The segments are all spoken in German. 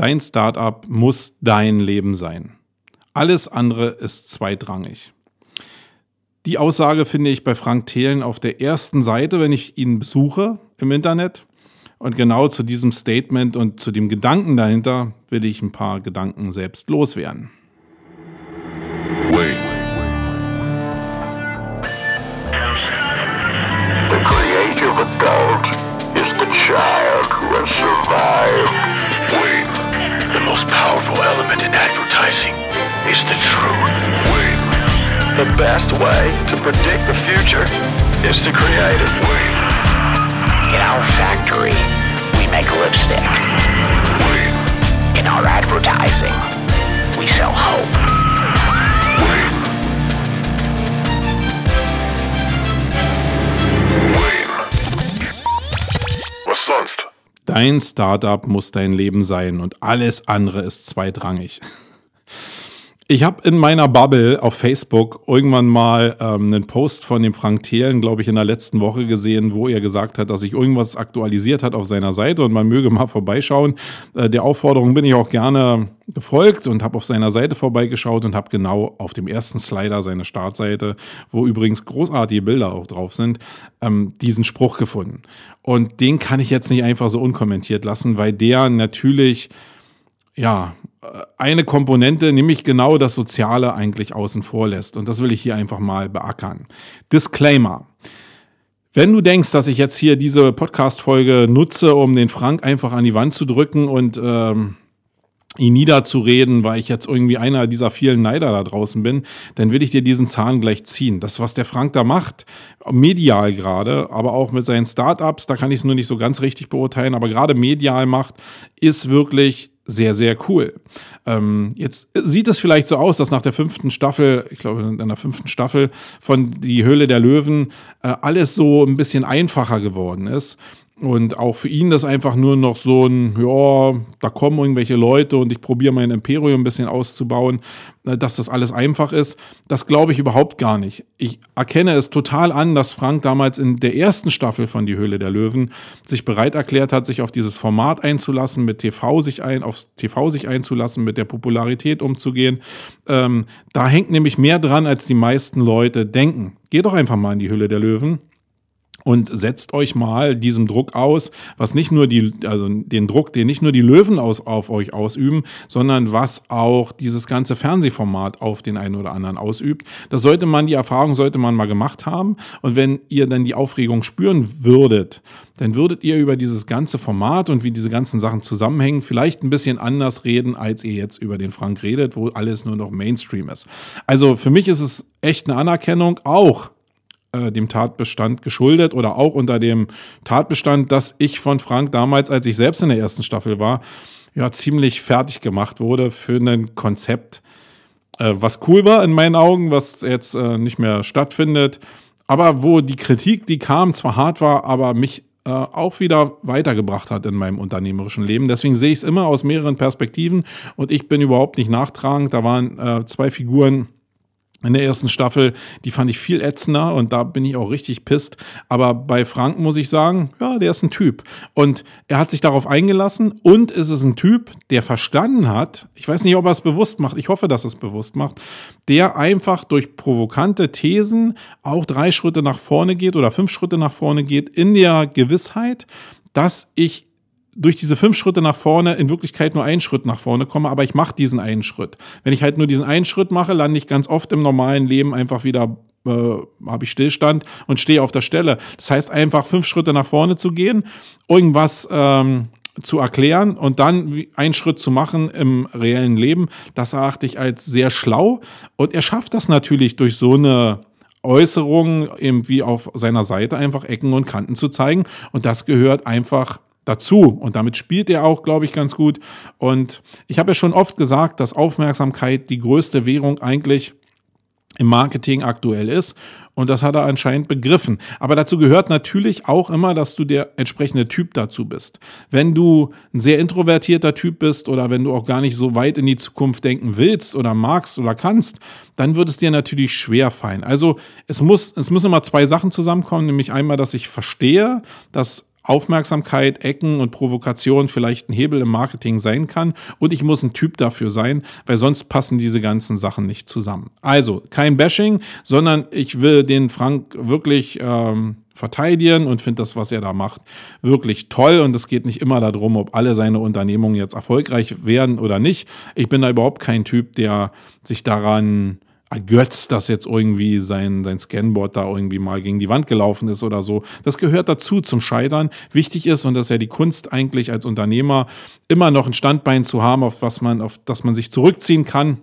Dein Startup muss dein Leben sein. Alles andere ist zweitrangig. Die Aussage finde ich bei Frank Thelen auf der ersten Seite, wenn ich ihn besuche im Internet. Und genau zu diesem Statement und zu dem Gedanken dahinter will ich ein paar Gedanken selbst loswerden. Wait. Best way to predict the future is to create it. In our factory, we make lipstick. In our advertising, we sell hope. Was sonst? Dein Startup muss dein Leben sein und alles andere ist zweitrangig. Ich habe in meiner Bubble auf Facebook irgendwann mal ähm, einen Post von dem Frank Thelen, glaube ich, in der letzten Woche gesehen, wo er gesagt hat, dass sich irgendwas aktualisiert hat auf seiner Seite und man möge mal vorbeischauen. Äh, der Aufforderung bin ich auch gerne gefolgt und habe auf seiner Seite vorbeigeschaut und habe genau auf dem ersten Slider seine Startseite, wo übrigens großartige Bilder auch drauf sind, ähm, diesen Spruch gefunden. Und den kann ich jetzt nicht einfach so unkommentiert lassen, weil der natürlich ja, eine Komponente, nämlich genau das Soziale eigentlich außen vor lässt. Und das will ich hier einfach mal beackern. Disclaimer. Wenn du denkst, dass ich jetzt hier diese Podcast-Folge nutze, um den Frank einfach an die Wand zu drücken und ähm, ihn niederzureden, weil ich jetzt irgendwie einer dieser vielen Neider da draußen bin, dann will ich dir diesen Zahn gleich ziehen. Das, was der Frank da macht, medial gerade, aber auch mit seinen Startups, da kann ich es nur nicht so ganz richtig beurteilen, aber gerade medial macht, ist wirklich sehr, sehr cool. Ähm, jetzt sieht es vielleicht so aus, dass nach der fünften Staffel, ich glaube in der fünften Staffel von Die Höhle der Löwen, äh, alles so ein bisschen einfacher geworden ist. Und auch für ihn das einfach nur noch so ein, ja, da kommen irgendwelche Leute und ich probiere mein Imperium ein bisschen auszubauen, äh, dass das alles einfach ist. Das glaube ich überhaupt gar nicht. Ich erkenne es total an, dass Frank damals in der ersten Staffel von Die Höhle der Löwen sich bereit erklärt hat, sich auf dieses Format einzulassen, mit TV sich ein, aufs TV sich einzulassen, mit der Popularität umzugehen. Ähm, da hängt nämlich mehr dran, als die meisten Leute denken. Geh doch einfach mal in die Höhle der Löwen und setzt euch mal diesem Druck aus, was nicht nur die, also den Druck, den nicht nur die Löwen aus, auf euch ausüben, sondern was auch dieses ganze Fernsehformat auf den einen oder anderen ausübt. Das sollte man, die Erfahrung sollte man mal gemacht haben. Und wenn ihr dann die Aufregung spüren würdet, dann würdet ihr über dieses ganze Format und wie diese ganzen Sachen zusammenhängen, vielleicht ein bisschen anders reden, als ihr jetzt über den Frank redet, wo alles nur noch Mainstream ist. Also für mich ist es echt eine Anerkennung, auch äh, dem Tatbestand geschuldet oder auch unter dem Tatbestand, dass ich von Frank damals, als ich selbst in der ersten Staffel war, ja ziemlich fertig gemacht wurde für ein Konzept, äh, was cool war in meinen Augen, was jetzt äh, nicht mehr stattfindet, aber wo die Kritik, die kam, zwar hart war, aber mich äh, auch wieder weitergebracht hat in meinem unternehmerischen Leben. Deswegen sehe ich es immer aus mehreren Perspektiven und ich bin überhaupt nicht nachtragend. Da waren äh, zwei Figuren, in der ersten Staffel, die fand ich viel ätzender und da bin ich auch richtig pisst. Aber bei Frank muss ich sagen, ja, der ist ein Typ. Und er hat sich darauf eingelassen und es ist ein Typ, der verstanden hat, ich weiß nicht, ob er es bewusst macht, ich hoffe, dass er es bewusst macht, der einfach durch provokante Thesen auch drei Schritte nach vorne geht oder fünf Schritte nach vorne geht in der Gewissheit, dass ich durch diese fünf Schritte nach vorne in Wirklichkeit nur einen Schritt nach vorne komme, aber ich mache diesen einen Schritt. Wenn ich halt nur diesen einen Schritt mache, lande ich ganz oft im normalen Leben einfach wieder, äh, habe ich Stillstand und stehe auf der Stelle. Das heißt einfach fünf Schritte nach vorne zu gehen, irgendwas ähm, zu erklären und dann einen Schritt zu machen im reellen Leben, das erachte ich als sehr schlau. Und er schafft das natürlich durch so eine Äußerung irgendwie auf seiner Seite einfach Ecken und Kanten zu zeigen. Und das gehört einfach dazu. Und damit spielt er auch, glaube ich, ganz gut. Und ich habe ja schon oft gesagt, dass Aufmerksamkeit die größte Währung eigentlich im Marketing aktuell ist. Und das hat er anscheinend begriffen. Aber dazu gehört natürlich auch immer, dass du der entsprechende Typ dazu bist. Wenn du ein sehr introvertierter Typ bist oder wenn du auch gar nicht so weit in die Zukunft denken willst oder magst oder kannst, dann wird es dir natürlich schwer fallen. Also es muss, es müssen immer zwei Sachen zusammenkommen, nämlich einmal, dass ich verstehe, dass Aufmerksamkeit, Ecken und Provokation vielleicht ein Hebel im Marketing sein kann. Und ich muss ein Typ dafür sein, weil sonst passen diese ganzen Sachen nicht zusammen. Also kein Bashing, sondern ich will den Frank wirklich ähm, verteidigen und finde das, was er da macht, wirklich toll. Und es geht nicht immer darum, ob alle seine Unternehmungen jetzt erfolgreich werden oder nicht. Ich bin da überhaupt kein Typ, der sich daran ergötzt, dass jetzt irgendwie sein, sein Scanboard da irgendwie mal gegen die Wand gelaufen ist oder so. Das gehört dazu zum Scheitern. Wichtig ist, und das ist ja die Kunst eigentlich als Unternehmer, immer noch ein Standbein zu haben, auf was man, auf das man sich zurückziehen kann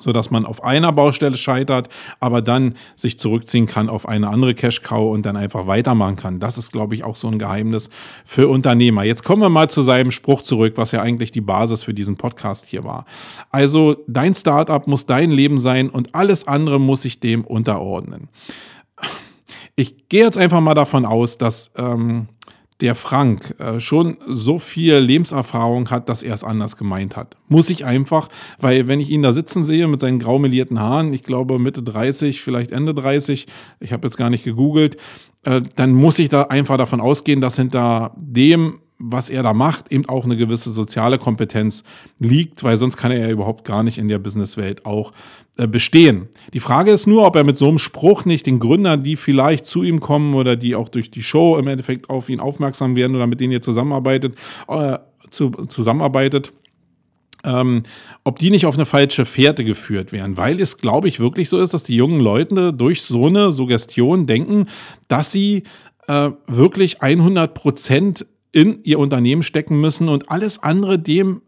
so dass man auf einer Baustelle scheitert, aber dann sich zurückziehen kann auf eine andere Cash Cow und dann einfach weitermachen kann. Das ist, glaube ich, auch so ein Geheimnis für Unternehmer. Jetzt kommen wir mal zu seinem Spruch zurück, was ja eigentlich die Basis für diesen Podcast hier war. Also dein Startup muss dein Leben sein und alles andere muss sich dem unterordnen. Ich gehe jetzt einfach mal davon aus, dass ähm, der Frank äh, schon so viel Lebenserfahrung hat, dass er es anders gemeint hat. Muss ich einfach, weil wenn ich ihn da sitzen sehe mit seinen graumelierten Haaren, ich glaube Mitte 30, vielleicht Ende 30, ich habe jetzt gar nicht gegoogelt, äh, dann muss ich da einfach davon ausgehen, dass hinter dem was er da macht, eben auch eine gewisse soziale Kompetenz liegt, weil sonst kann er ja überhaupt gar nicht in der Businesswelt auch äh, bestehen. Die Frage ist nur, ob er mit so einem Spruch nicht den Gründern, die vielleicht zu ihm kommen oder die auch durch die Show im Endeffekt auf ihn aufmerksam werden oder mit denen er zusammenarbeitet, äh, zu, zusammenarbeitet, ähm, ob die nicht auf eine falsche Fährte geführt werden, weil es, glaube ich, wirklich so ist, dass die jungen Leute durch so eine Suggestion denken, dass sie äh, wirklich 100 Prozent in ihr Unternehmen stecken müssen und alles andere dem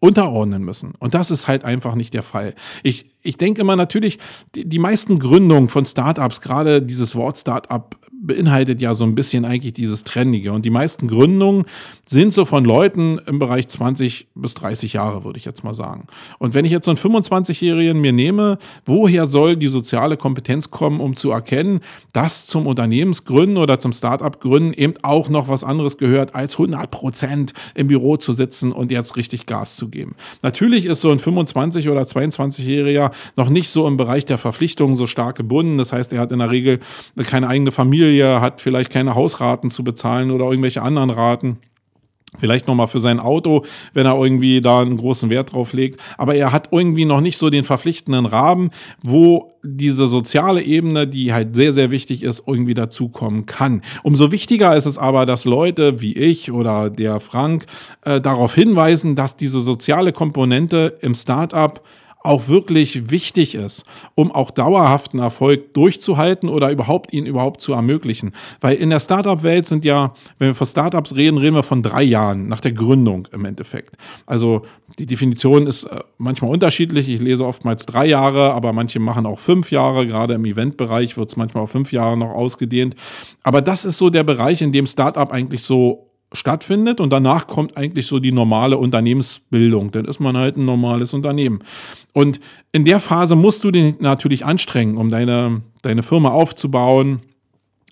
unterordnen müssen. Und das ist halt einfach nicht der Fall. Ich, ich denke immer natürlich, die, die meisten Gründungen von Startups, gerade dieses Wort Startup beinhaltet ja so ein bisschen eigentlich dieses Trendige. Und die meisten Gründungen sind so von Leuten im Bereich 20 bis 30 Jahre, würde ich jetzt mal sagen. Und wenn ich jetzt so einen 25-Jährigen mir nehme, woher soll die soziale Kompetenz kommen, um zu erkennen, dass zum Unternehmensgründen oder zum Startup-Gründen eben auch noch was anderes gehört, als 100 Prozent im Büro zu sitzen und jetzt richtig Gas zu geben. Natürlich ist so ein 25- oder 22-Jähriger noch nicht so im Bereich der Verpflichtungen so stark gebunden. Das heißt, er hat in der Regel keine eigene Familie, hat vielleicht keine Hausraten zu bezahlen oder irgendwelche anderen Raten. Vielleicht nochmal für sein Auto, wenn er irgendwie da einen großen Wert drauf legt. Aber er hat irgendwie noch nicht so den verpflichtenden Rahmen, wo diese soziale Ebene, die halt sehr, sehr wichtig ist, irgendwie dazukommen kann. Umso wichtiger ist es aber, dass Leute wie ich oder der Frank äh, darauf hinweisen, dass diese soziale Komponente im Startup auch wirklich wichtig ist, um auch dauerhaften Erfolg durchzuhalten oder überhaupt ihn überhaupt zu ermöglichen. Weil in der Startup-Welt sind ja, wenn wir von Startups reden, reden wir von drei Jahren nach der Gründung im Endeffekt. Also die Definition ist äh, manchmal unterschiedlich. Ich lese oftmals drei Jahre, aber manche machen auch fünf Jahre. Gerade im Eventbereich wird es manchmal auf fünf Jahre noch ausgedehnt. Aber das ist so der Bereich, in dem Startup eigentlich so stattfindet und danach kommt eigentlich so die normale Unternehmensbildung. Dann ist man halt ein normales Unternehmen. Und in der Phase musst du dich natürlich anstrengen, um deine, deine Firma aufzubauen,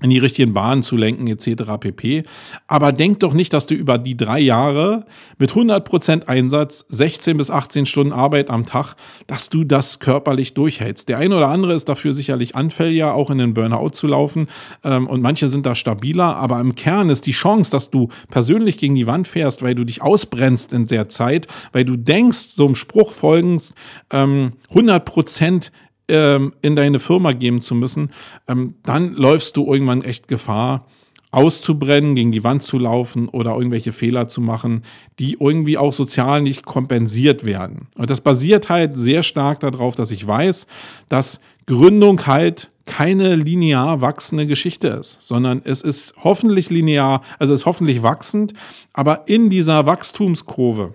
in die richtigen Bahnen zu lenken etc. pp. Aber denk doch nicht, dass du über die drei Jahre mit 100% Einsatz, 16 bis 18 Stunden Arbeit am Tag, dass du das körperlich durchhältst. Der eine oder andere ist dafür sicherlich anfälliger, auch in den Burnout zu laufen ähm, und manche sind da stabiler, aber im Kern ist die Chance, dass du persönlich gegen die Wand fährst, weil du dich ausbrennst in der Zeit, weil du denkst, so einem Spruch folgend, ähm, 100% ähm, in deine Firma geben zu müssen, ähm, dann läufst du irgendwann echt Gefahr, auszubrennen, gegen die Wand zu laufen oder irgendwelche Fehler zu machen, die irgendwie auch sozial nicht kompensiert werden. Und das basiert halt sehr stark darauf, dass ich weiß, dass Gründung halt keine linear wachsende Geschichte ist, sondern es ist hoffentlich linear, also es ist hoffentlich wachsend, aber in dieser Wachstumskurve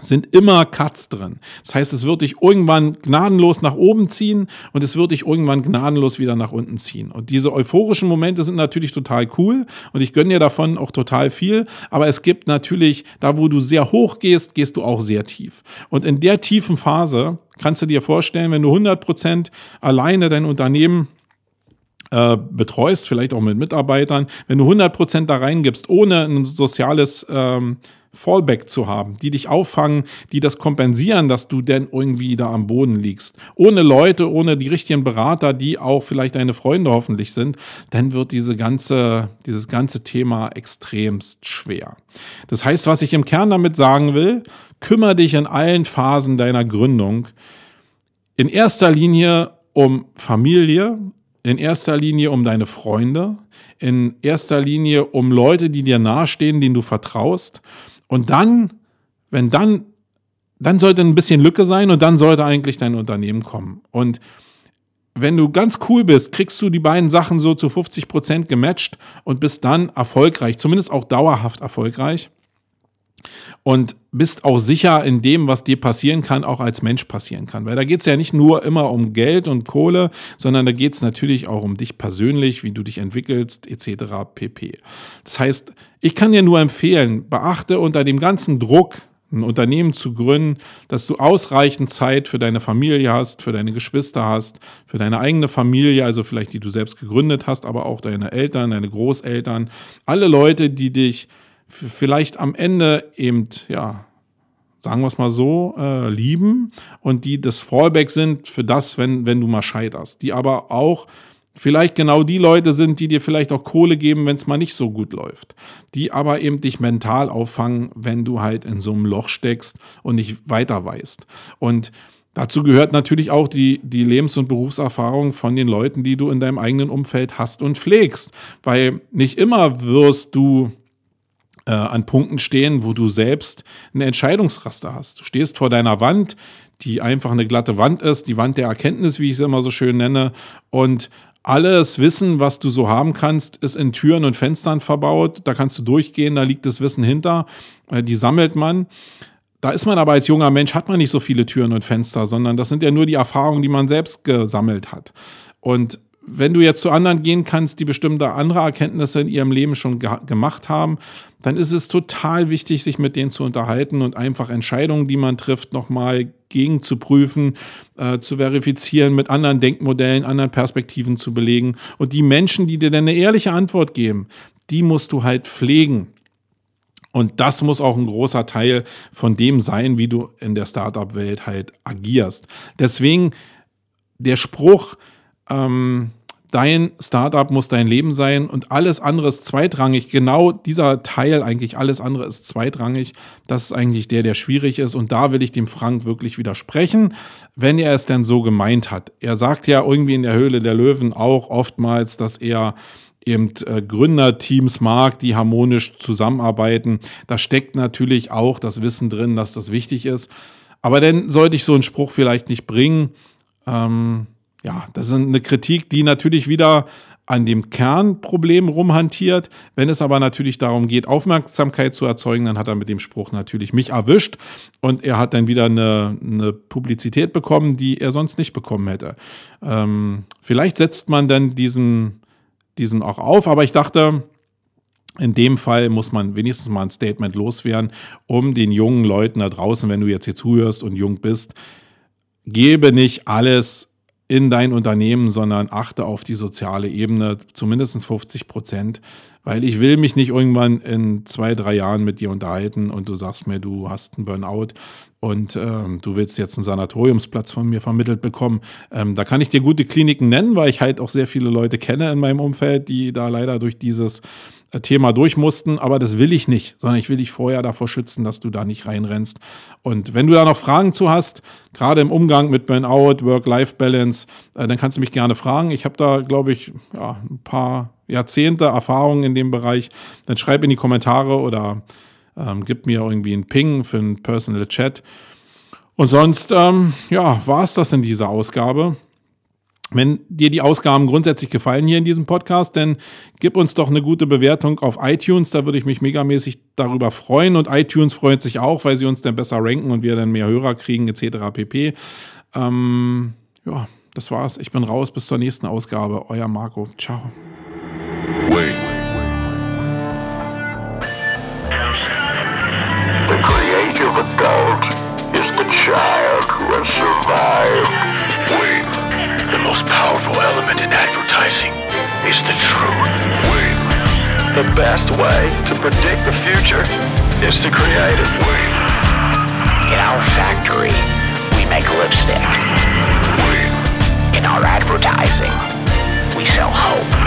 sind immer Cuts drin. Das heißt, es wird dich irgendwann gnadenlos nach oben ziehen und es wird dich irgendwann gnadenlos wieder nach unten ziehen. Und diese euphorischen Momente sind natürlich total cool und ich gönne dir davon auch total viel. Aber es gibt natürlich, da wo du sehr hoch gehst, gehst du auch sehr tief. Und in der tiefen Phase kannst du dir vorstellen, wenn du 100 Prozent alleine dein Unternehmen äh, betreust, vielleicht auch mit Mitarbeitern, wenn du 100 Prozent da reingibst, ohne ein soziales ähm, Fallback zu haben, die dich auffangen, die das kompensieren, dass du denn irgendwie da am Boden liegst. Ohne Leute, ohne die richtigen Berater, die auch vielleicht deine Freunde hoffentlich sind, dann wird diese ganze, dieses ganze Thema extremst schwer. Das heißt, was ich im Kern damit sagen will, kümmere dich in allen Phasen deiner Gründung in erster Linie um Familie, in erster Linie um deine Freunde, in erster Linie um Leute, die dir nahestehen, denen du vertraust. Und dann, wenn dann, dann sollte ein bisschen Lücke sein und dann sollte eigentlich dein Unternehmen kommen. Und wenn du ganz cool bist, kriegst du die beiden Sachen so zu 50 Prozent gematcht und bist dann erfolgreich, zumindest auch dauerhaft erfolgreich und bist auch sicher in dem, was dir passieren kann, auch als Mensch passieren kann. Weil da geht es ja nicht nur immer um Geld und Kohle, sondern da geht es natürlich auch um dich persönlich, wie du dich entwickelst, etc. pp. Das heißt, ich kann dir nur empfehlen, beachte unter dem ganzen Druck, ein Unternehmen zu gründen, dass du ausreichend Zeit für deine Familie hast, für deine Geschwister hast, für deine eigene Familie, also vielleicht die du selbst gegründet hast, aber auch deine Eltern, deine Großeltern, alle Leute, die dich vielleicht am Ende eben, ja, sagen wir es mal so, äh, lieben und die das Fallback sind für das, wenn, wenn du mal scheiterst. Die aber auch vielleicht genau die Leute sind, die dir vielleicht auch Kohle geben, wenn es mal nicht so gut läuft. Die aber eben dich mental auffangen, wenn du halt in so einem Loch steckst und nicht weiter weißt. Und Dazu gehört natürlich auch die, die Lebens- und Berufserfahrung von den Leuten, die du in deinem eigenen Umfeld hast und pflegst. Weil nicht immer wirst du äh, an Punkten stehen, wo du selbst eine Entscheidungsraster hast. Du stehst vor deiner Wand, die einfach eine glatte Wand ist, die Wand der Erkenntnis, wie ich es immer so schön nenne, und alles Wissen, was du so haben kannst, ist in Türen und Fenstern verbaut. Da kannst du durchgehen, da liegt das Wissen hinter, äh, die sammelt man. Da ist man aber als junger Mensch, hat man nicht so viele Türen und Fenster, sondern das sind ja nur die Erfahrungen, die man selbst gesammelt hat. Und wenn du jetzt zu anderen gehen kannst, die bestimmte andere Erkenntnisse in ihrem Leben schon ge gemacht haben, dann ist es total wichtig, sich mit denen zu unterhalten und einfach Entscheidungen, die man trifft, nochmal gegen zu prüfen, äh, zu verifizieren, mit anderen Denkmodellen, anderen Perspektiven zu belegen. Und die Menschen, die dir dann eine ehrliche Antwort geben, die musst du halt pflegen. Und das muss auch ein großer Teil von dem sein, wie du in der Startup-Welt halt agierst. Deswegen der Spruch, ähm, dein Startup muss dein Leben sein und alles andere ist zweitrangig. Genau dieser Teil eigentlich, alles andere ist zweitrangig. Das ist eigentlich der, der schwierig ist. Und da will ich dem Frank wirklich widersprechen, wenn er es denn so gemeint hat. Er sagt ja irgendwie in der Höhle der Löwen auch oftmals, dass er eben äh, Gründerteams mag, die harmonisch zusammenarbeiten. Da steckt natürlich auch das Wissen drin, dass das wichtig ist. Aber dann sollte ich so einen Spruch vielleicht nicht bringen. Ähm, ja, das ist eine Kritik, die natürlich wieder an dem Kernproblem rumhantiert. Wenn es aber natürlich darum geht, Aufmerksamkeit zu erzeugen, dann hat er mit dem Spruch natürlich mich erwischt und er hat dann wieder eine, eine Publizität bekommen, die er sonst nicht bekommen hätte. Ähm, vielleicht setzt man dann diesen, diesen auch auf, aber ich dachte, in dem Fall muss man wenigstens mal ein Statement loswerden, um den jungen Leuten da draußen, wenn du jetzt hier zuhörst und jung bist, gebe nicht alles in dein Unternehmen, sondern achte auf die soziale Ebene, zumindest 50 Prozent, weil ich will mich nicht irgendwann in zwei, drei Jahren mit dir unterhalten und du sagst mir, du hast einen Burnout und ähm, du willst jetzt einen Sanatoriumsplatz von mir vermittelt bekommen. Ähm, da kann ich dir gute Kliniken nennen, weil ich halt auch sehr viele Leute kenne in meinem Umfeld, die da leider durch dieses Thema durch mussten, aber das will ich nicht, sondern ich will dich vorher davor schützen, dass du da nicht reinrennst. Und wenn du da noch Fragen zu hast, gerade im Umgang mit Burnout, Work-Life-Balance, äh, dann kannst du mich gerne fragen. Ich habe da, glaube ich, ja, ein paar Jahrzehnte Erfahrung in dem Bereich. Dann schreib in die Kommentare oder ähm, gib mir irgendwie einen Ping für einen Personal Chat. Und sonst, ähm, ja, war es das in dieser Ausgabe. Wenn dir die Ausgaben grundsätzlich gefallen hier in diesem Podcast, dann gib uns doch eine gute Bewertung auf iTunes. Da würde ich mich megamäßig darüber freuen. Und iTunes freut sich auch, weil sie uns dann besser ranken und wir dann mehr Hörer kriegen, etc. pp. Ähm, ja, das war's. Ich bin raus. Bis zur nächsten Ausgabe. Euer Marco. Ciao. Wait. The creative adult is the child who has survived. The most powerful element in advertising is the truth. The best way to predict the future It's the creative. In our factory, we make lipstick. In our advertising, we sell hope.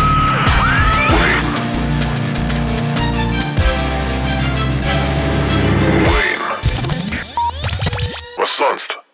Sonst?